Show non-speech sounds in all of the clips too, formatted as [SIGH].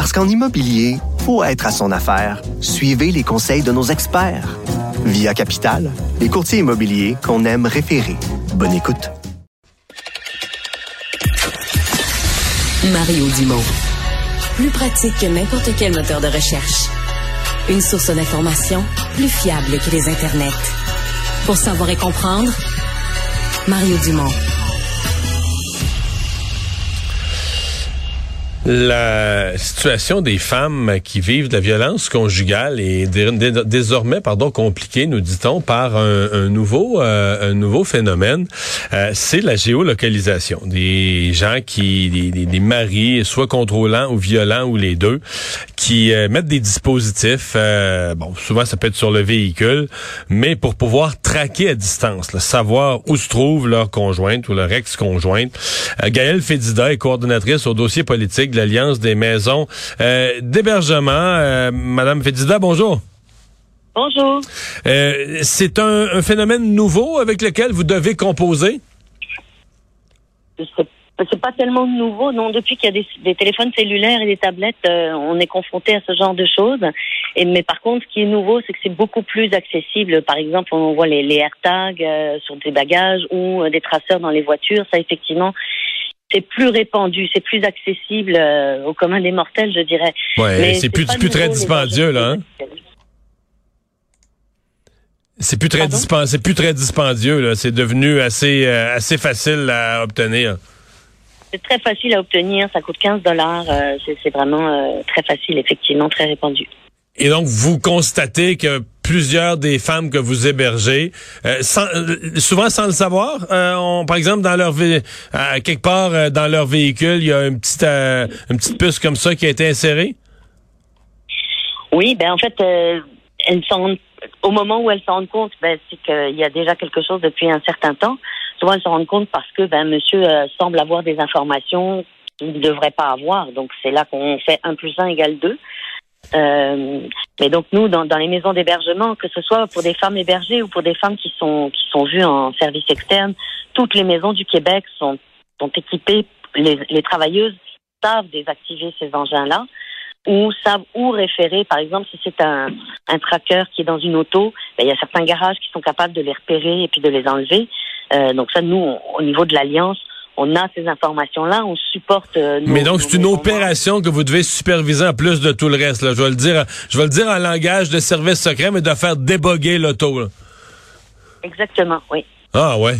Parce qu'en immobilier, faut être à son affaire. Suivez les conseils de nos experts. Via Capital, les courtiers immobiliers qu'on aime référer. Bonne écoute. Mario Dumont. Plus pratique que n'importe quel moteur de recherche. Une source d'information plus fiable que les internets. Pour savoir et comprendre, Mario Dumont. La situation des femmes qui vivent de la violence conjugale est désormais pardon compliquée, nous dit-on, par un, nouveau euh, un nouveau phénomène. Euh, c'est la géolocalisation. Des gens qui des, des, maris, soit contrôlants ou violents ou les deux, qui euh, mettent des dispositifs. bon, souvent ça peut être sur le véhicule, mais pour pouvoir traquer à distance, savoir où se trouve leur conjointe ou leur ex-conjointe. Gaëlle Fédida est coordonnatrice au dossier politique l'Alliance des maisons euh, d'hébergement. Euh, Madame Fédida, bonjour. Bonjour. Euh, c'est un, phénomène nouveau avec lequel vous devez composer? C'est pas tellement nouveau, non. Depuis qu'il y a des, téléphones cellulaires et des tablettes, on est confronté à ce genre de choses. Et mais par contre, ce qui est nouveau, c'est que c'est beaucoup plus accessible. Par exemple, on voit les, les AirTags sur des bagages ou des traceurs dans les voitures. Ça, effectivement, c'est plus répandu, c'est plus accessible euh, au commun des mortels, je dirais. Ouais, c'est plus, plus très dispendieux, là. Hein? C'est plus très dispendieux, c'est plus très dispendieux là. C'est devenu assez euh, assez facile à obtenir. C'est très facile à obtenir. Ça coûte 15 dollars. Euh, c'est vraiment très facile, effectivement, très répandu. Et donc, vous constatez que plusieurs des femmes que vous hébergez, euh, euh, souvent sans le savoir, euh, par exemple, dans leur quelque part dans leur véhicule, il y a une petite, une petite puce comme ça qui a été insérée? Oui, ben en fait, elles sont au moment où elles se rendent compte, ben, c'est qu'il y a déjà quelque chose depuis un certain temps. Souvent, elles se rendent compte parce que ben, monsieur semble avoir des informations qu'il ne devrait pas avoir. Donc, c'est là qu'on fait 1 plus 1 égale 2. Euh, mais donc nous, dans, dans les maisons d'hébergement, que ce soit pour des femmes hébergées ou pour des femmes qui sont qui sont vues en service externe, toutes les maisons du Québec sont sont équipées. Les, les travailleuses savent désactiver ces engins-là ou savent où référer. Par exemple, si c'est un, un tracker qui est dans une auto, ben, il y a certains garages qui sont capables de les repérer et puis de les enlever. Euh, donc ça, nous, au niveau de l'Alliance, on a ces informations-là, on supporte. Euh, Mais donc c'est une opération que vous devez superviser en plus de tout le reste. Là. Je vais le dire, je vais le dire en langage de service secret, mais de faire déboguer l'auto. Exactement, oui. Ah ouais.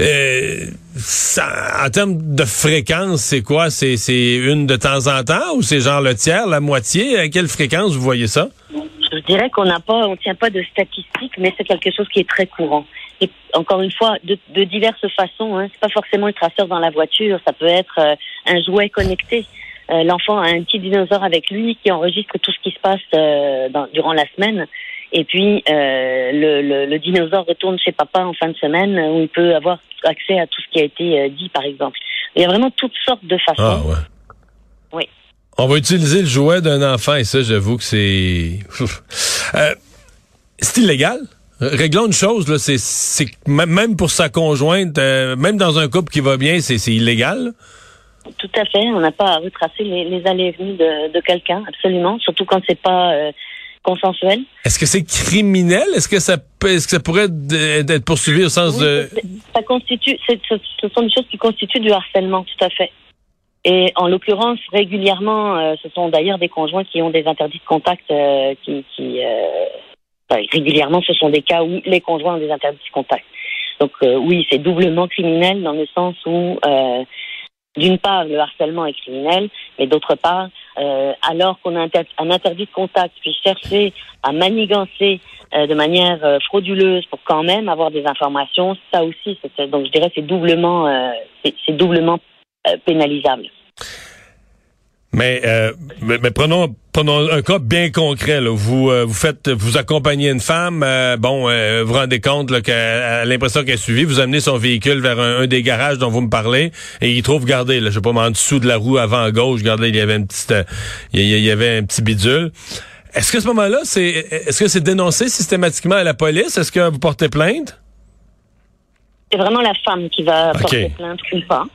Euh, ça, en termes de fréquence, c'est quoi? C'est, c'est une de temps en temps ou c'est genre le tiers, la moitié? À quelle fréquence vous voyez ça? Je dirais qu'on n'a pas, on tient pas de statistiques, mais c'est quelque chose qui est très courant et encore une fois, de, de diverses façons. Hein. C'est pas forcément le traceur dans la voiture, ça peut être euh, un jouet connecté. Euh, l'enfant a un petit dinosaure avec lui qui enregistre tout ce qui se passe euh, dans, durant la semaine. Et puis le, le, le, dinosaure retourne chez papa en fin de semaine où il peut avoir accès à tout ce qui a été dit, par exemple. Il y a vraiment toutes sortes de façons. Ah ouais. Oui. On va utiliser le jouet d'un enfant et ça, j'avoue que c'est. [LAUGHS] c'est illégal? Réglons une chose, là, c'est même pour sa conjointe, euh, même dans un couple qui va bien, c'est illégal. Tout à fait. On n'a pas à retracer les, allées et venues de, quelqu'un, absolument. Surtout quand c'est pas euh, consensuel. Est-ce que c'est criminel? Est-ce que ça est-ce que ça pourrait être poursuivi au sens de Ça constitue. Ce sont des choses qui constituent du harcèlement, tout à fait. Et en l'occurrence, régulièrement, euh, ce sont d'ailleurs des conjoints qui ont des interdits de contact qui, qui régulièrement, ce sont des cas où les conjoints ont des interdits de contact. Donc euh, oui, c'est doublement criminel dans le sens où, euh, d'une part, le harcèlement est criminel, mais d'autre part, euh, alors qu'on a un, interdit de contact, puis chercher à manigancer de manière frauduleuse pour quand même avoir des informations, ça aussi, donc je dirais c'est doublement, c'est doublement pénalisable. Mais, euh, mais, prenons, prenons un cas bien concret. Là. Vous, euh, vous faites, vous accompagnez une femme. Euh, bon, vous vous rendez compte qu'elle a l'impression qu'elle est suivie. Vous amenez son véhicule vers un, des garages dont vous me parlez et il trouve, gardé, là, je sais pas, en dessous de la roue avant à gauche, regardez, il y avait une petite, il y avait un petit bidule. Est-ce que ce moment-là, c'est, est-ce que c'est dénoncé systématiquement à la police? Est-ce que vous portez plainte? C'est vraiment la femme qui va porter plainte ou pas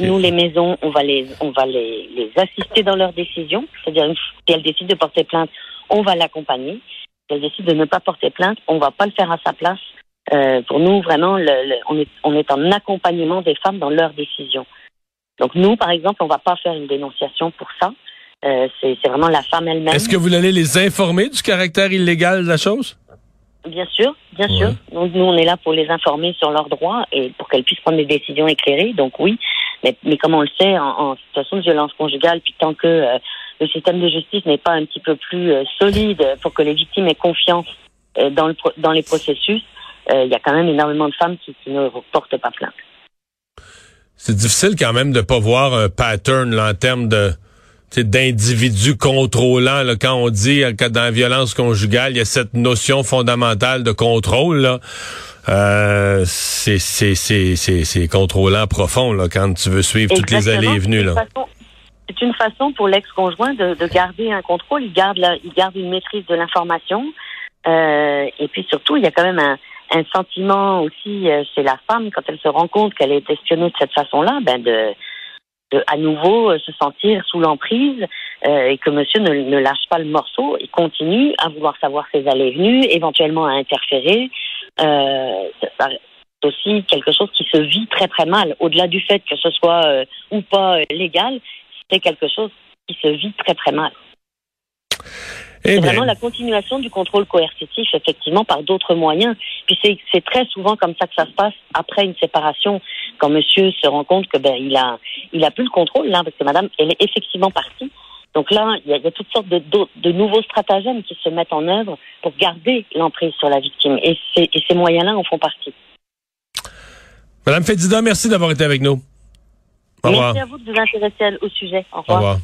nous, les maisons, on va les, on va les, les assister dans leurs décisions. C'est-à-dire, si elle décide de porter plainte, on va l'accompagner. Si elle décide de ne pas porter plainte, on va pas le faire à sa place. Euh, pour nous, vraiment, le, on, est, on est en accompagnement des femmes dans leurs décisions. Donc nous, par exemple, on va pas faire une dénonciation pour ça. Euh, c'est vraiment la femme elle-même. Est-ce que vous allez les informer du caractère illégal de la chose? Bien sûr, bien sûr. Donc, nous, on est là pour les informer sur leurs droits et pour qu'elles puissent prendre des décisions éclairées. Donc oui, mais, mais comme on le sait, en, situation de violence conjugale, puis tant que euh, le système de justice n'est pas un petit peu plus euh, solide pour que les victimes aient confiance euh, dans, le, dans les processus, il y a quand même énormément de femmes qui, qui ne portent pas plainte. C'est difficile quand même de pas voir un pattern là, en termes de d'individus contrôlants. Là, quand on dit que dans la violence conjugale, il y a cette notion fondamentale de contrôle. Là. Euh, c'est c'est contrôlant profond là, quand tu veux suivre toutes les allées et venues. C'est une façon pour l'ex-conjoint de, de, garder un contrôle. Il garde, la, il garde une maîtrise de l'information. Euh, et puis surtout, il y a quand même un, un sentiment aussi euh, chez la femme quand elle se rend compte qu'elle est questionnée de cette façon-là, ben de, de à nouveau euh, se sentir sous l'emprise euh, et que monsieur ne, ne, lâche pas le morceau et continue à vouloir savoir ses allées et venues, éventuellement à interférer. Euh, c'est aussi quelque chose qui se vit très très mal. Au-delà du fait que ce soit euh, ou pas légal, c'est quelque chose qui se vit très très mal. Eh c'est vraiment la continuation du contrôle coercitif, effectivement, par d'autres moyens. Puis c'est très souvent comme ça que ça se passe après une séparation, quand monsieur se rend compte que ben il a il a plus le contrôle là, parce que madame elle est effectivement partie. Donc là, il y a, toutes sortes de, de, nouveaux stratagèmes qui se mettent en œuvre pour garder l'emprise sur la victime. Et, et ces moyens-là en font partie. Madame Fédida, merci d'avoir été avec nous. Au revoir. Merci à vous de vous intéresser au sujet. Au revoir. Au revoir.